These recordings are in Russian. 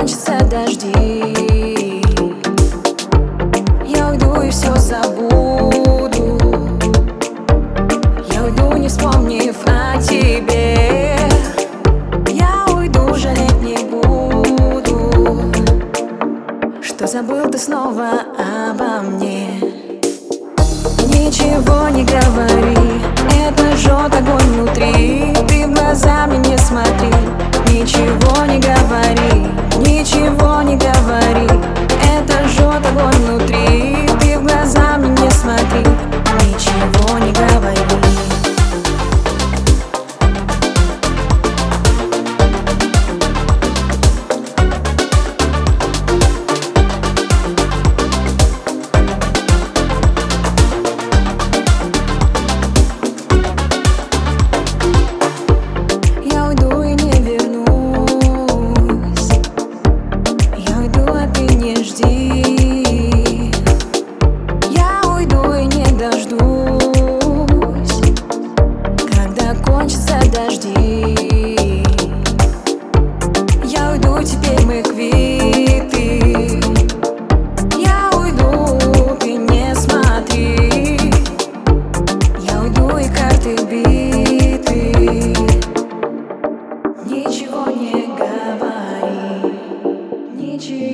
закончатся дожди. Я уйду и все забуду. Я уйду, не вспомнив о тебе. Я уйду, жалеть не буду. Что забыл ты снова обо мне? Ничего не говори, жди.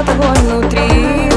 огонь внутри.